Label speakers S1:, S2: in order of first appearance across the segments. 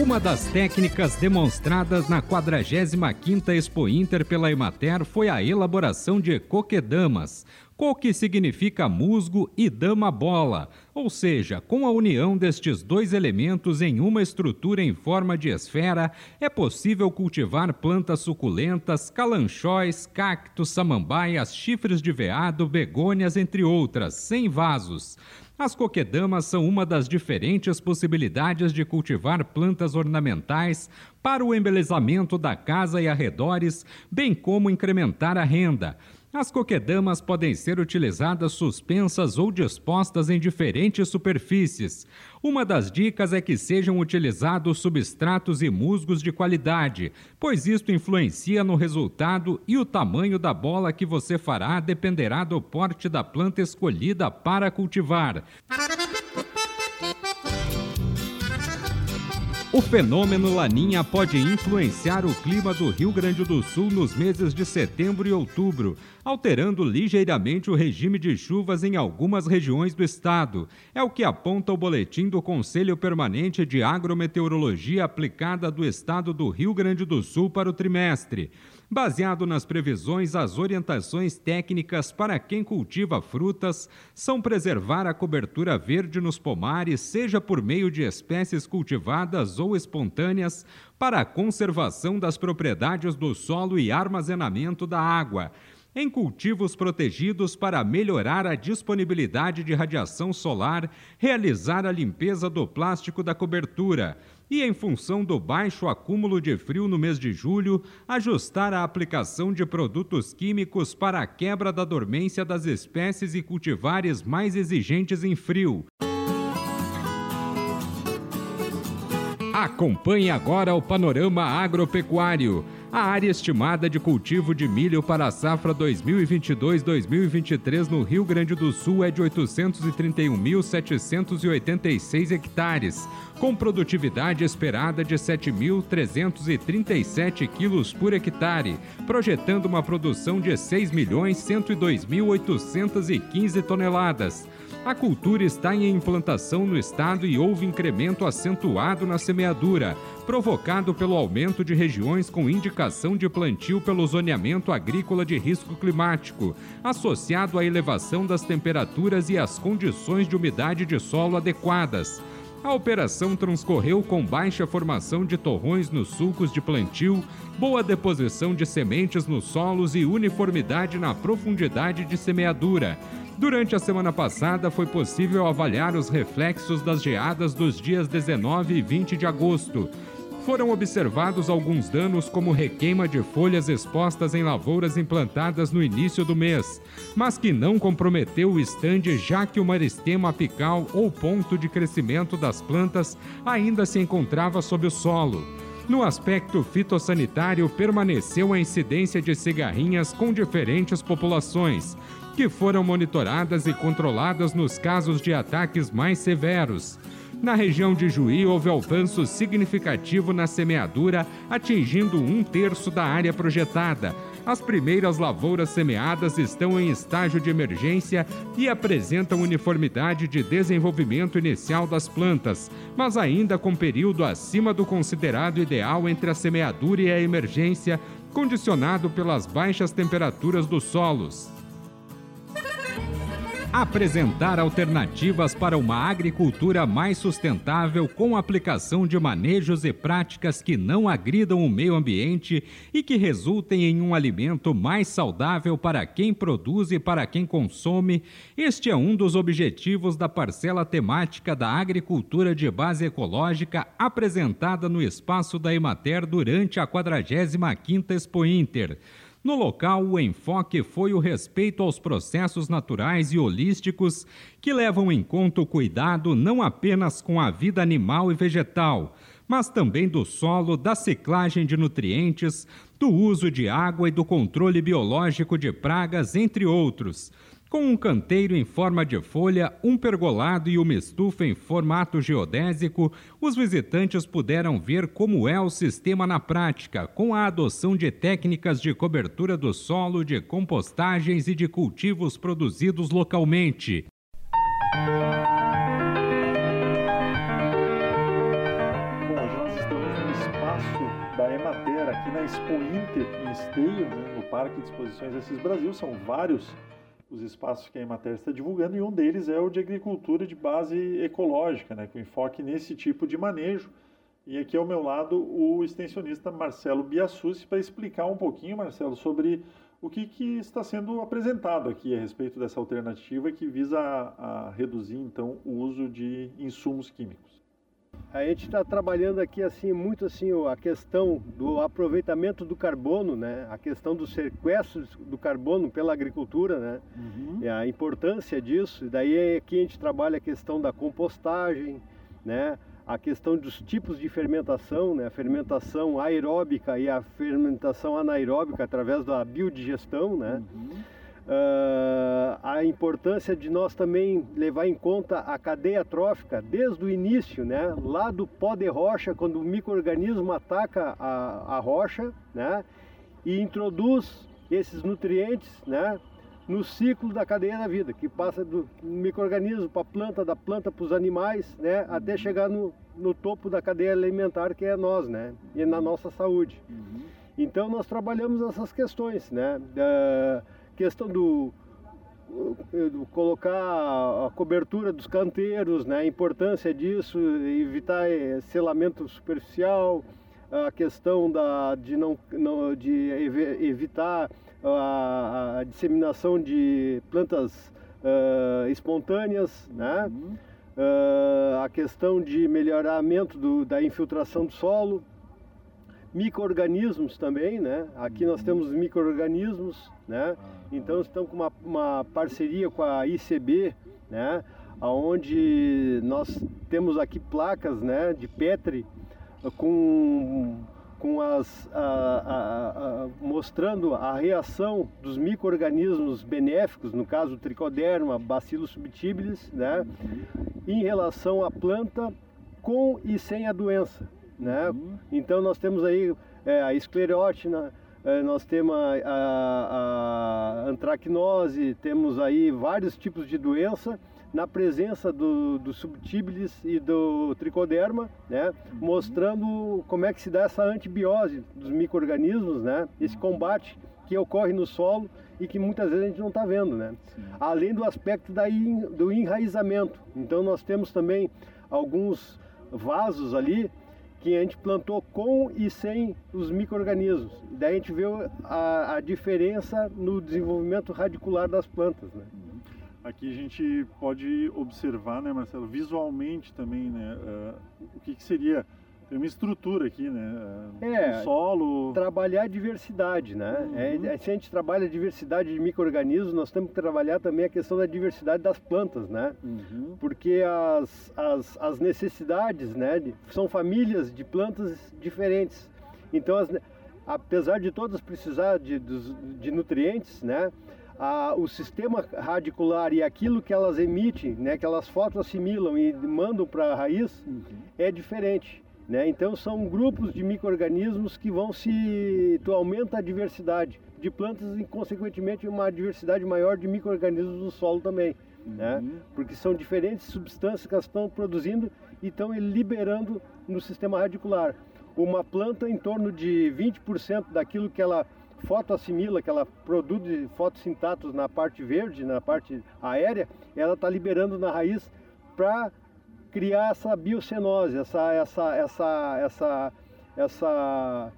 S1: Uma das técnicas demonstradas na 45ª Expo Inter pela Emater foi a elaboração de coquedamas. Coque significa musgo e dama bola, ou seja, com a união destes dois elementos em uma estrutura em forma de esfera, é possível cultivar plantas suculentas, calanchóis, cactos, samambaias, chifres de veado, begônias, entre outras, sem vasos. As coquedamas são uma das diferentes possibilidades de cultivar plantas ornamentais para o embelezamento da casa e arredores, bem como incrementar a renda. As coquedamas podem ser utilizadas suspensas ou dispostas em diferentes superfícies. Uma das dicas é que sejam utilizados substratos e musgos de qualidade, pois isto influencia no resultado e o tamanho da bola que você fará dependerá do porte da planta escolhida para cultivar. O fenômeno Laninha pode influenciar o clima do Rio Grande do Sul nos meses de setembro e outubro, alterando ligeiramente o regime de chuvas em algumas regiões do estado. É o que aponta o boletim do Conselho Permanente de Agrometeorologia aplicada do estado do Rio Grande do Sul para o trimestre. Baseado nas previsões, as orientações técnicas para quem cultiva frutas são preservar a cobertura verde nos pomares, seja por meio de espécies cultivadas ou espontâneas, para a conservação das propriedades do solo e armazenamento da água em cultivos protegidos para melhorar a disponibilidade de radiação solar, realizar a limpeza do plástico da cobertura, e, em função do baixo acúmulo de frio no mês de julho, ajustar a aplicação de produtos químicos para a quebra da dormência das espécies e cultivares mais exigentes em frio. Acompanhe agora o panorama agropecuário. A área estimada de cultivo de milho para a safra 2022-2023 no Rio Grande do Sul é de 831.786 hectares, com produtividade esperada de 7.337 quilos por hectare, projetando uma produção de 6.102.815 toneladas. A cultura está em implantação no estado e houve incremento acentuado na semeadura, provocado pelo aumento de regiões com indicação de plantio pelo zoneamento agrícola de risco climático, associado à elevação das temperaturas e às condições de umidade de solo adequadas. A operação transcorreu com baixa formação de torrões nos sulcos de plantio, boa deposição de sementes nos solos e uniformidade na profundidade de semeadura. Durante a semana passada, foi possível avaliar os reflexos das geadas dos dias 19 e 20 de agosto. Foram observados alguns danos, como requeima de folhas expostas em lavouras implantadas no início do mês, mas que não comprometeu o estande, já que o maristema apical ou ponto de crescimento das plantas ainda se encontrava sob o solo. No aspecto fitossanitário, permaneceu a incidência de cigarrinhas com diferentes populações, que foram monitoradas e controladas nos casos de ataques mais severos. Na região de Juí, houve avanço significativo na semeadura, atingindo um terço da área projetada. As primeiras lavouras semeadas estão em estágio de emergência e apresentam uniformidade de desenvolvimento inicial das plantas, mas ainda com período acima do considerado ideal entre a semeadura e a emergência, condicionado pelas baixas temperaturas dos solos apresentar alternativas para uma agricultura mais sustentável com aplicação de manejos e práticas que não agridam o meio ambiente e que resultem em um alimento mais saudável para quem produz e para quem consome. Este é um dos objetivos da parcela temática da agricultura de base ecológica apresentada no espaço da Emater durante a 45ª Expo Inter. No local, o enfoque foi o respeito aos processos naturais e holísticos que levam em conta o cuidado não apenas com a vida animal e vegetal, mas também do solo, da ciclagem de nutrientes, do uso de água e do controle biológico de pragas, entre outros. Com um canteiro em forma de folha, um pergolado e uma estufa em formato geodésico, os visitantes puderam ver como é o sistema na prática, com a adoção de técnicas de cobertura do solo, de compostagens e de cultivos produzidos localmente.
S2: Bom, nós estamos no espaço da Emater, aqui na Expo Inter, em Esteio, né, no Parque de Exposições Assis Brasil. São vários os espaços que a Emater está divulgando e um deles é o de agricultura de base ecológica, né, com enfoque nesse tipo de manejo. E aqui ao meu lado o extensionista Marcelo Biassucci para explicar um pouquinho, Marcelo, sobre o que, que, está sendo apresentado aqui a respeito dessa alternativa que visa a, a reduzir então o uso de insumos químicos.
S3: A gente está trabalhando aqui assim muito assim a questão do aproveitamento do carbono, né? A questão do sequestro do carbono pela agricultura, né? Uhum. A importância disso. E daí aqui a gente trabalha a questão da compostagem, né? A questão dos tipos de fermentação, né? A fermentação aeróbica e a fermentação anaeróbica através da biodigestão, né? Uhum Uh, a importância de nós também levar em conta a cadeia trófica desde o início, né? lá do pó de rocha, quando o microorganismo ataca a, a rocha né? e introduz esses nutrientes né? no ciclo da cadeia da vida, que passa do microorganismo para a planta, da planta para os animais, né? até chegar no, no topo da cadeia alimentar, que é nós, né? e na nossa saúde. Uhum. Então nós trabalhamos essas questões. Né? Uh, questão do colocar a cobertura dos canteiros, né, a importância disso, evitar eh, selamento superficial, a questão da, de, não, não, de evitar a, a disseminação de plantas uh, espontâneas, né? Uhum. Uh, a questão de melhoramento do, da infiltração do solo, micro-organismos também, né? Aqui nós temos micro-organismos, né? Então estamos com uma, uma parceria com a ICB, né? Onde nós temos aqui placas, né? De Petri com com as a, a, a, mostrando a reação dos micro-organismos benéficos, no caso tricoderma, bacillus subtilis, né? Em relação à planta com e sem a doença. Né? Uhum. Então nós temos aí é, a esclerótina, é, nós temos a, a, a, antracnose, temos aí vários tipos de doença na presença do, do subtibilis e do tricoderma, né? Uhum. mostrando como é que se dá essa antibiose dos micro-organismos, né? esse combate que ocorre no solo e que muitas vezes a gente não está vendo. Né? Além do aspecto da in, do enraizamento. Então nós temos também alguns vasos ali que a gente plantou com e sem os micro-organismos. Daí a gente vê a, a, diferença no desenvolvimento radicular das plantas. Né?
S2: Aqui a gente pode observar, né, Marcelo, visualmente também, né, uh, o que, que seria tem uma estrutura aqui, né?
S3: É, um solo. Trabalhar a diversidade, né? Uhum. É, se a gente trabalha a diversidade de micro-organismos, nós temos que trabalhar também a questão da diversidade das plantas, né? Uhum. Porque as, as, as necessidades, né? São famílias de plantas diferentes. Então, as, apesar de todas precisar de, de, de nutrientes, né? A, o sistema radicular e aquilo que elas emitem, né, que elas fotoassimilam e mandam para a raiz, uhum. é diferente. Né? Então são grupos de micro-organismos que vão se... tu aumenta a diversidade de plantas e consequentemente uma diversidade maior de micro-organismos no solo também. Né? Uhum. Né? Porque são diferentes substâncias que elas estão produzindo e estão liberando no sistema radicular. Uma planta em torno de 20% daquilo que ela fotoassimila, que ela produz fotossintatos na parte verde, na parte aérea, ela está liberando na raiz para criar essa biocenose, essa, essa, essa, essa, essa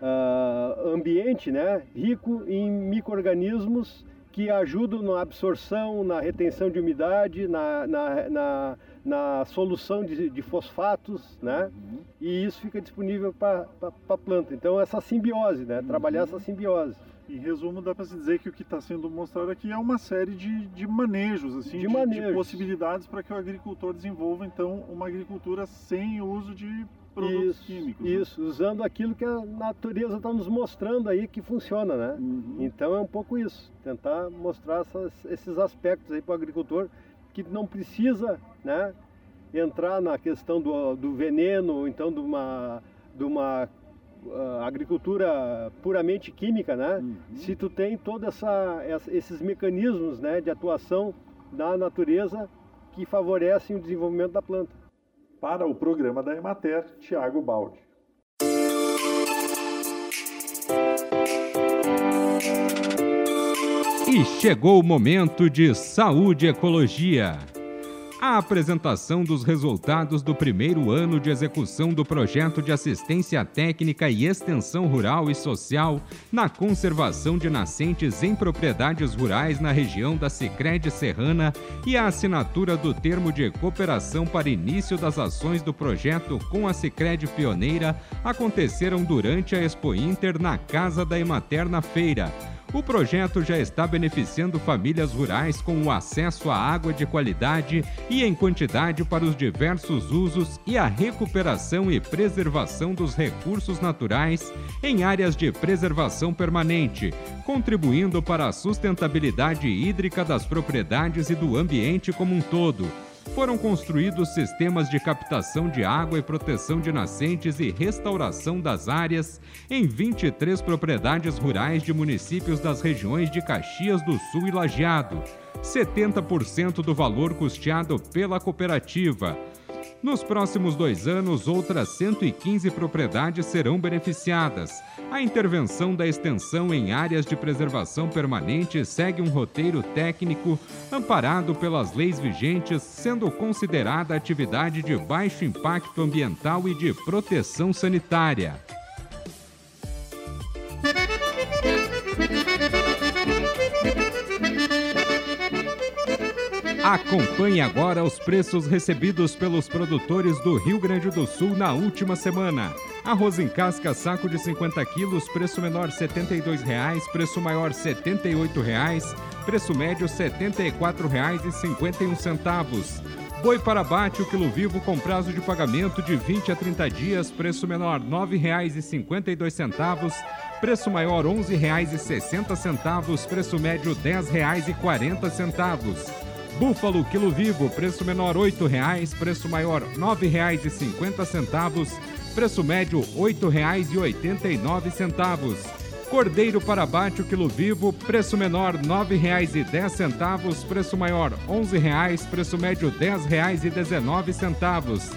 S3: uh, ambiente né, rico em micro-organismos que ajudam na absorção, na retenção de umidade, na, na, na, na solução de, de, fosfatos, né? Uhum. E isso fica disponível para a planta. Então essa simbiose, né? Trabalhar essa simbiose.
S2: Em resumo, dá para se dizer que o que está sendo mostrado aqui é uma série de, de manejos, assim, de, de, de possibilidades para que o agricultor desenvolva então uma agricultura sem uso de produtos
S3: isso,
S2: químicos. né?
S3: Isso, usando aquilo que a natureza está nos mostrando aí que funciona, né?
S2: Uhum.
S3: Então é um pouco isso, tentar mostrar essas- esses aspectos aí para o agricultor que não precisa, né, entrar na questão do, do veneno, ou então de uma, de uma ah, agricultura puramente química, né?
S2: Uhum.
S3: Se tu tem todos essa, essa- esses mecanismos, né, de atuação da natureza que favorecem o desenvolvimento da planta.
S2: Para o programa da Emater, Tiago Baldi.
S1: E chegou o momento de saúde e ecologia. A apresentação dos resultados do primeiro ano de execução do projeto de assistência técnica e extensão rural e social na conservação de nascentes em propriedades rurais na região da Sicredi Serrana e a assinatura do termo de cooperação para início das ações do projeto com a Sicredi Pioneira aconteceram durante a Expo Inter na Casa da Emater na feira. O projeto já está beneficiando famílias rurais com o acesso à água de qualidade e em quantidade para os diversos usos e a recuperação e preservação dos recursos naturais em áreas de preservação permanente, contribuindo para a sustentabilidade hídrica das propriedades e do ambiente como um todo foram construídos sistemas de captação de água e proteção de nascentes e restauração das áreas em 23 propriedades rurais de municípios das regiões de Caxias do Sul e Lajeado. 70% do valor custeado pela cooperativa. Nos próximos dois anos, outras 115 propriedades serão beneficiadas. A intervenção da extensão em áreas de preservação permanente segue um roteiro técnico amparado pelas leis vigentes, sendo considerada atividade de baixo impacto ambiental e de proteção sanitária. Acompanhe agora os preços recebidos pelos produtores do Rio Grande do Sul na última semana. Arroz em casca, saco de 50 quilos, preço menor R$ 72,00, preço maior R$ 78,00, preço médio R$ 74,51. Boi para abate, o quilo vivo com prazo de pagamento de 20 a 30 dias, preço menor R$ 9,52, preço maior R$ 11,60, preço médio R$ 10,40. Búfalo quilo vivo, preço menor R$ 8,00, preço maior R$ 9,50, preço médio R$ 8,89. Cordeiro para abate o quilo vivo, preço menor R$ 9,10, preço maior R$ 11,00, preço médio R$ 10,19.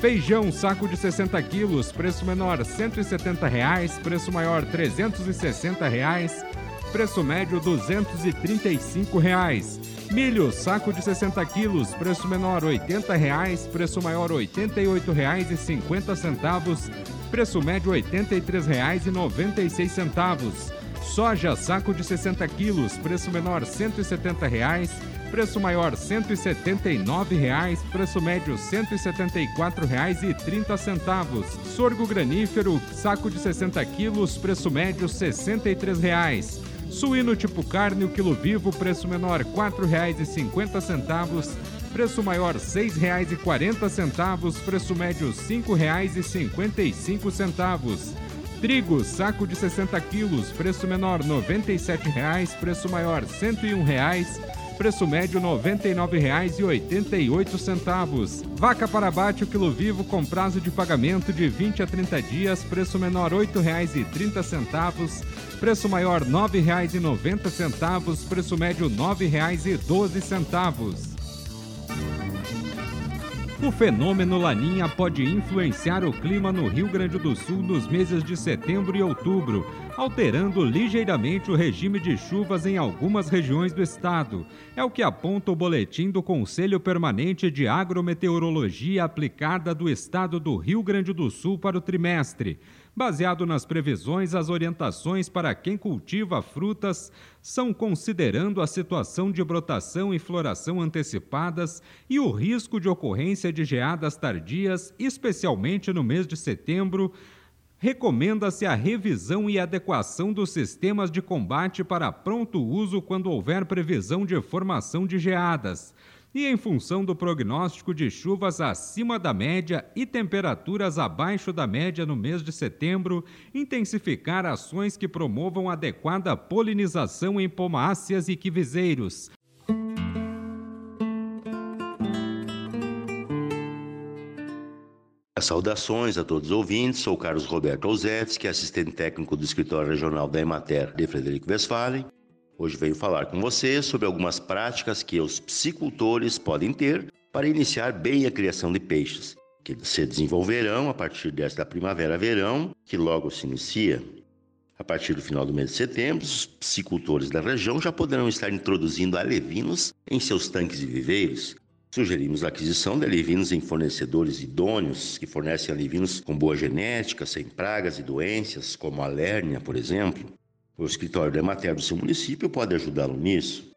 S1: Feijão, saco de 60 quilos, preço menor 170 reais, preço maior 360 reais, preço médio 235 reais. Milho, saco de 60 quilos, preço menor 80 reais, preço maior R$ 88,50, preço médio R$ 83,96. Soja, saco de 60 quilos, preço menor 170 reais, preço maior 179 reais, preço médio R$ 174,30. Sorgo granífero, saco de 60 quilos, preço médio 63 reais. Suíno tipo carne, o quilo vivo, preço menor R$ 4,50, preço maior R$ 6,40, preço médio R$ 5,55. Trigo, saco de 60 quilos, preço menor R$ 97,00, preço maior R$ 101,00, preço médio R$ 99,88. Vaca para abate, o quilo vivo, com prazo de pagamento de 20 a 30 dias, preço menor R$ 8,30, preço maior R$ 9,90, preço médio R$ 9,12. O fenômeno Laninha pode influenciar o clima no Rio Grande do Sul nos meses de setembro e outubro, alterando ligeiramente o regime de chuvas em algumas regiões do estado. É o que aponta o boletim do Conselho Permanente de Agrometeorologia aplicada do estado do Rio Grande do Sul para o trimestre. Baseado nas previsões, as orientações para quem cultiva frutas são considerando a situação de brotação e floração antecipadas e o risco de ocorrência de geadas tardias, especialmente no mês de setembro. Recomenda-se a revisão e adequação dos sistemas de combate para pronto uso quando houver previsão de formação de geadas. E, em função do prognóstico de chuvas acima da média e temperaturas abaixo da média no mês de setembro, intensificar ações que promovam adequada polinização em pomáceas e quivizeiros.
S4: Saudações a todos os ouvintes, sou Carlos Roberto Olzewski, assistente técnico do escritório regional da Emater de Frederico Westphalen Hoje venho falar com você sobre algumas práticas que os psicultores podem ter para iniciar bem a criação de peixes, que se desenvolverão a partir desta primavera-verão, que logo se inicia. A partir do final do mês de setembro, os psicultores da região já poderão estar introduzindo alevinos em seus tanques e viveiros. Sugerimos a aquisição de alevinos em fornecedores idôneos, que fornecem alevinos com boa genética, sem pragas e doenças, como a lérnia, por exemplo. O escritório da Emater do seu município pode ajudá-lo nisso.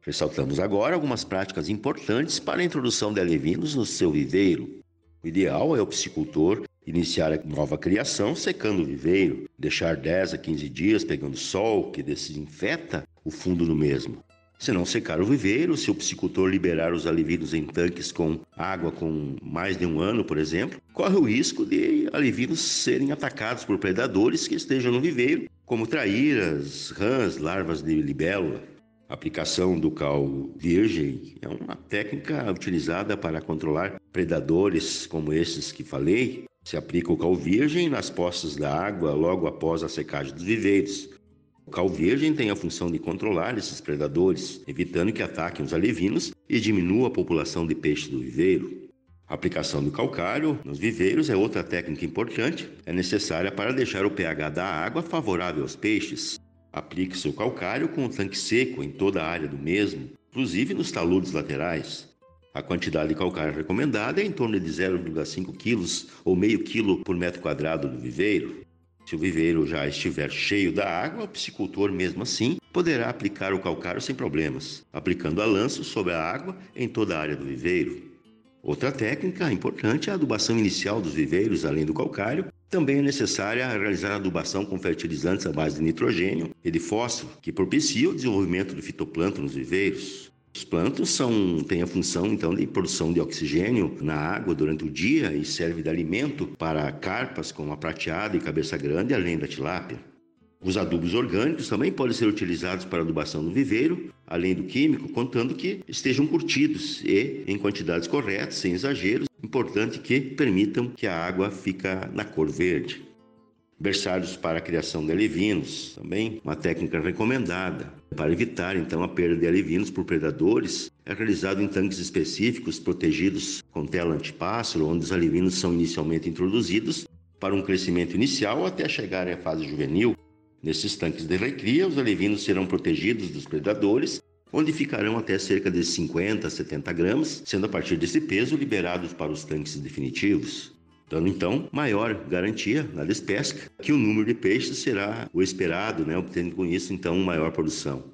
S4: Ressaltamos agora algumas práticas importantes para a introdução de alevinos no seu viveiro. O ideal é o piscicultor iniciar a nova criação secando o viveiro, deixar 10 a 15 dias pegando sol, que desinfeta o fundo do mesmo. Se não secar o viveiro, se o piscicultor liberar os alevinos em tanques com água com mais de um ano, por exemplo, corre o risco de alevinos serem atacados por predadores que estejam no viveiro como traíras, rãs, larvas de libélula. A aplicação do cal virgem é uma técnica utilizada para controlar predadores como esses que falei. Se aplica o cal virgem nas poças da água logo após a secagem dos viveiros. O cal virgem tem a função de controlar esses predadores, evitando que ataquem os alevinos e diminua a população de peixes do viveiro. A aplicação do calcário nos viveiros é outra técnica importante, é necessária para deixar o pH da água favorável aos peixes. Aplique-se o calcário com o tanque seco em toda a área do mesmo, inclusive nos taludes laterais. A quantidade de calcário recomendada é em torno de 0,5 kg ou meio quilo por metro quadrado do viveiro. Se o viveiro já estiver cheio da água, o piscicultor, mesmo assim, poderá aplicar o calcário sem problemas, aplicando a lanço sobre a água em toda a área do viveiro. Outra técnica importante é a adubação inicial dos viveiros, além do calcário. Também é necessária realizar adubação com fertilizantes à base de nitrogênio e de fósforo, que propicia o desenvolvimento do fitoplâncton nos viveiros. Os plântanos são, têm a função então de produção de oxigênio na água durante o dia e serve de alimento para carpas como a prateada e cabeça grande, além da tilápia. Os adubos orgânicos também podem ser utilizados para adubação no viveiro, além do químico, contando que estejam curtidos e em quantidades corretas, sem exageros. Importante que permitam que a água fica na cor verde. Berçários para a criação de alevinos, também uma técnica recomendada. Para evitar então a perda de alevinos por predadores, é realizado em tanques específicos protegidos com tela antipássaro, onde os alevinos são inicialmente introduzidos para um crescimento inicial até chegarem à fase juvenil. Nesses tanques de recria, os alevinos serão protegidos dos predadores, onde ficarão até cerca de 50 a 70 gramas, sendo a partir desse peso liberados para os tanques definitivos. Dando então maior garantia na despesca que o número de peixes será o esperado, né, obtendo com isso então maior produção.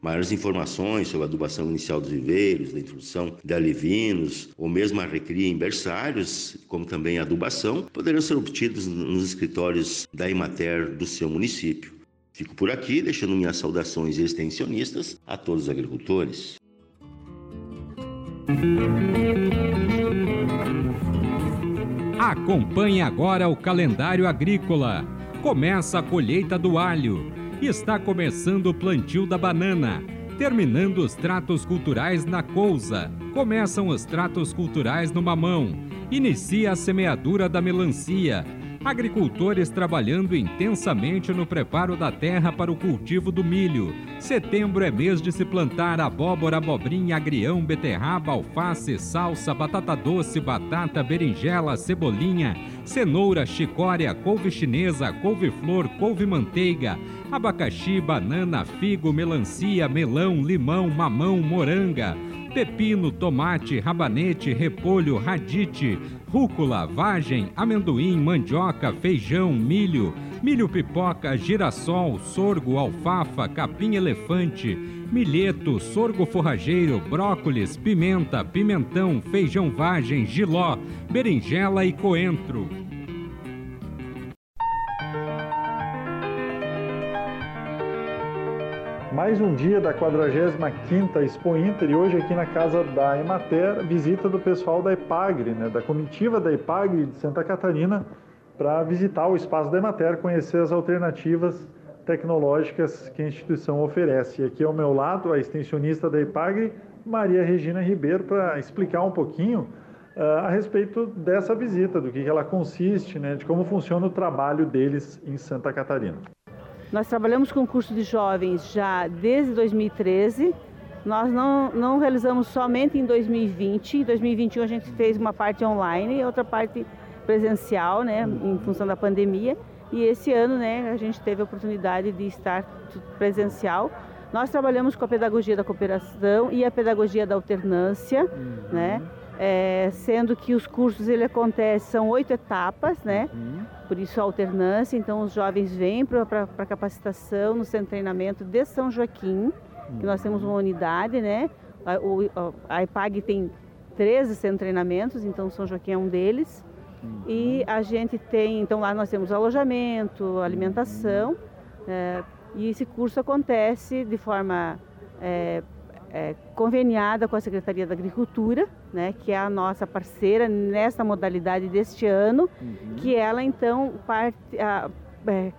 S4: Maiores informações sobre a adubação inicial dos viveiros, da introdução de alevinos, ou mesmo a recria em berçários, como também a adubação, poderão ser obtidos nos escritórios da Imater do seu município. Fico por aqui, deixando minhas saudações extensionistas a todos os agricultores.
S1: Acompanhe agora o calendário agrícola. Começa a colheita do alho está começando o plantio da banana. Terminando os tratos culturais na couza, começam os tratos culturais no mamão. Inicia a semeadura da melancia. Agricultores trabalhando intensamente no preparo da terra para o cultivo do milho. Setembro é mês de se plantar abóbora, abobrinha, agrião, beterraba, alface, salsa, batata doce, batata, berinjela, cebolinha, cenoura, chicória, couve chinesa, couve-flor, couve-manteiga, abacaxi, banana, figo, melancia, melão, limão, mamão, moranga pepino, tomate, rabanete, repolho, radite, rúcula, vagem, amendoim, mandioca, feijão, milho, milho pipoca, girassol, sorgo, alfafa, capim elefante, milheto, sorgo forrageiro, brócolis, pimenta, pimentão, feijão vagem, giló, berinjela e coentro.
S2: Mais um dia da 45ª Expo Inter e hoje aqui na casa da Emater, visita do pessoal da EPAGRE, né, da comitiva da EPAGRE de Santa Catarina, para visitar o espaço da Emater, conhecer as alternativas tecnológicas que a instituição oferece. E aqui ao meu lado, a extensionista da EPAGRE, Maria Regina Ribeiro, para explicar um pouquinho uh, a respeito dessa visita, do que ela consiste, né, de como funciona o trabalho deles em Santa Catarina.
S5: Nós trabalhamos com o curso de jovens já desde 2013. Nós não, não realizamos somente em 2020. Em 2021 a gente fez uma parte online e outra parte presencial, né, em função da pandemia. E esse ano, né, a gente teve a oportunidade de estar presencial. Nós trabalhamos com a pedagogia da cooperação e a pedagogia da alternância, uhum. né? É, sendo que os cursos ele acontecem, são oito etapas, né? Uhum. Por isso a alternância, então os jovens vêm para a capacitação no centro de treinamento de São Joaquim, uhum. que nós temos uma unidade, né? A, o, a EPAG tem 13 centros de treinamentos, então São Joaquim é um deles. Uhum. E a gente tem, então lá nós temos alojamento, alimentação, é, e esse curso acontece de forma é, é, conveniada com a Secretaria da Agricultura, né, que é a nossa parceira nessa modalidade deste ano, uhum. que ela então parte, a, é,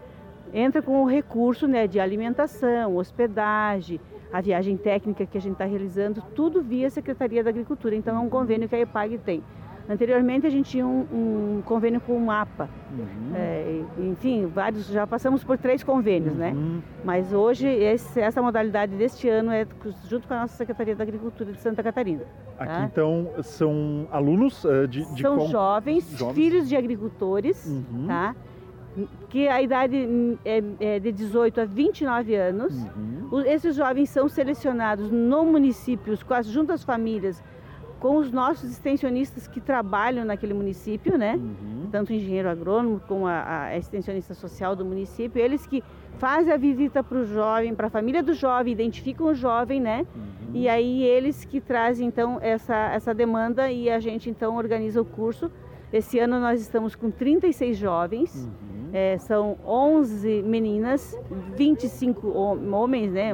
S5: entra com o recurso né, de alimentação, hospedagem, a viagem técnica que a gente está realizando, tudo via Secretaria da Agricultura. Então é um convênio que a EPAG tem. Anteriormente a gente tinha um, um convênio com o MAPA. Uhum. É, enfim, vários, já passamos por três convênios, né? uhum. né? Mas hoje esse, essa modalidade deste ano é junto com a nossa Secretaria da Agricultura de Santa Catarina.
S2: Aqui tá? então são alunos uh, de, de
S5: São qual... jovens, jovens, filhos de agricultores, uhum. tá? que a idade é, é, de 18 a 29 anos. Uhum. Esses jovens são selecionados no município, junto às famílias, com os nossos extensionistas que trabalham naquele município, né? Uhum. Tanto o engenheiro agrônomo como a, a, extensionista social do município, eles que fazem a visita para o jovem, para a família do jovem, identificam o jovem, né? Uhum. E aí eles que trazem então essa, essa demanda e a gente então organiza o curso. Esse ano nós estamos com 36 jovens. Uhum. É, são 11 meninas, 25 homens, né,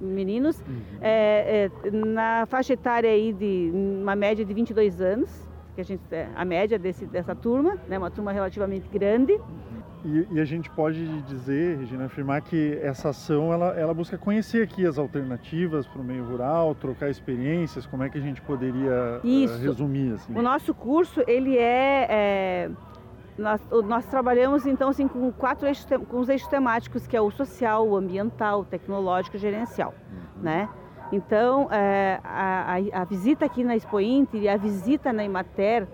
S5: meninos, uhum. é, é, na faixa etária aí de uma média de 22 anos, que a gente é, a média desse, dessa turma, né, uma turma relativamente grande.
S2: E, e, a gente pode dizer, Regina, afirmar que essa ação ela, ela busca conhecer aqui as alternativas para o meio rural, trocar experiências. Como é que a gente poderia uh, resumir assim?
S5: O nosso curso ele é, é nós, nós, trabalhamos então assim com quatro eixos, com os eixos temáticos que é o social, o ambiental, o tecnológico e gerencial, uhum. né? Então é, a, a, a, visita aqui na Expo Inter e a visita na Imater,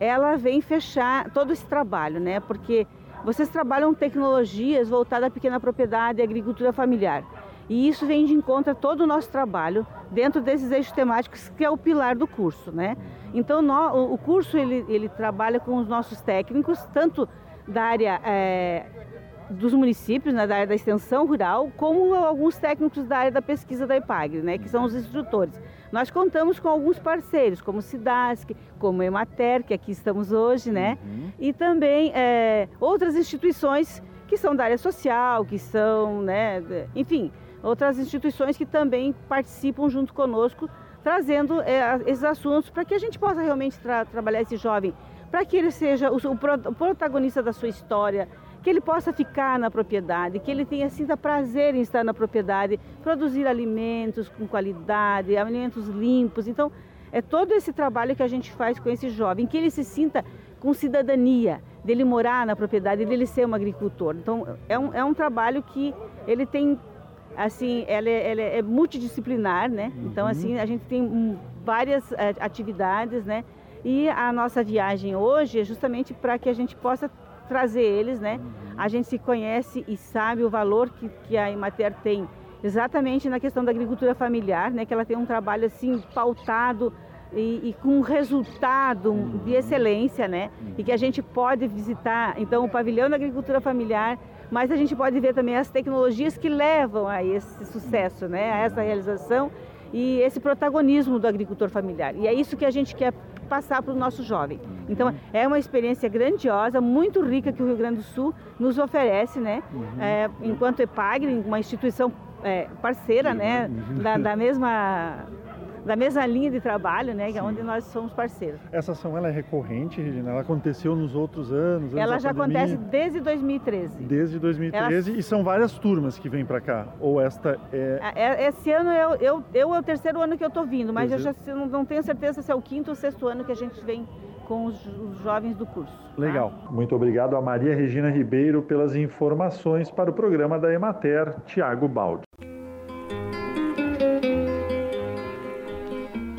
S5: ela vem fechar todo esse trabalho, né? Porque vocês trabalham tecnologias voltadas à pequena propriedade e agricultura familiar. E isso vem de encontro a todo o nosso trabalho dentro desses eixos temáticos que é o pilar do curso, né? Então no, o curso ele, ele trabalha com os nossos técnicos, tanto da área é, dos municípios, né, da área da extensão rural, como alguns técnicos da área da pesquisa da EPAGRE, né, que são os instrutores. Nós contamos com alguns parceiros, como o SIDASC, como o Emater, que aqui estamos hoje, né, uhum. e também é, outras instituições que são da área social, que são, né, enfim, outras instituições que também participam junto conosco, trazendo é, esses assuntos para que a gente possa realmente tra trabalhar esse jovem, para que ele seja o, o, protagonista da sua história, que ele possa ficar na propriedade, que ele tenha sinta prazer em estar na propriedade, produzir alimentos com qualidade, alimentos limpos. Então, é todo esse trabalho que a gente faz com esse jovem, que ele se sinta com cidadania, dele morar na propriedade, dele ser um agricultor. Então, é um, é um trabalho que ele tem assim, ela é, ela é multidisciplinar, né? Uhum. Então, assim, a gente tem várias é, atividades, né? E a nossa viagem hoje é justamente para que a gente possa trazer eles, né? A gente se conhece e sabe o valor que, que a Imater tem exatamente na questão da agricultura familiar, né? Que ela tem um trabalho assim pautado e, e, com um resultado de excelência, né? E que a gente pode visitar, então, o pavilhão da agricultura familiar mas a gente pode ver também as tecnologias que levam a esse sucesso, né, a essa realização e esse protagonismo do agricultor familiar. E é isso que a gente quer passar para o nosso jovem. Então é uma experiência grandiosa, muito rica que o Rio Grande do Sul nos oferece, né? Uhum. É, enquanto EPAGRE, uma instituição é, parceira, né? Da, da mesma da mesma linha de trabalho, né, que é onde nós somos parceiros.
S2: Essa ação ela é recorrente, Regina? Ela aconteceu nos outros anos?
S5: Ela já pandemia? acontece desde 2013.
S2: Desde 2013 ela... e são várias turmas que vêm para cá? Ou esta é...
S5: é... Esse ano eu, eu, eu é o terceiro ano que eu estou vindo, mas eu já não, tenho certeza se é o quinto ou sexto ano que a gente vem com os, os jovens do curso.
S2: Tá? Legal. Muito obrigado a Maria Regina Ribeiro pelas informações para o programa da Emater, Tiago Baldi.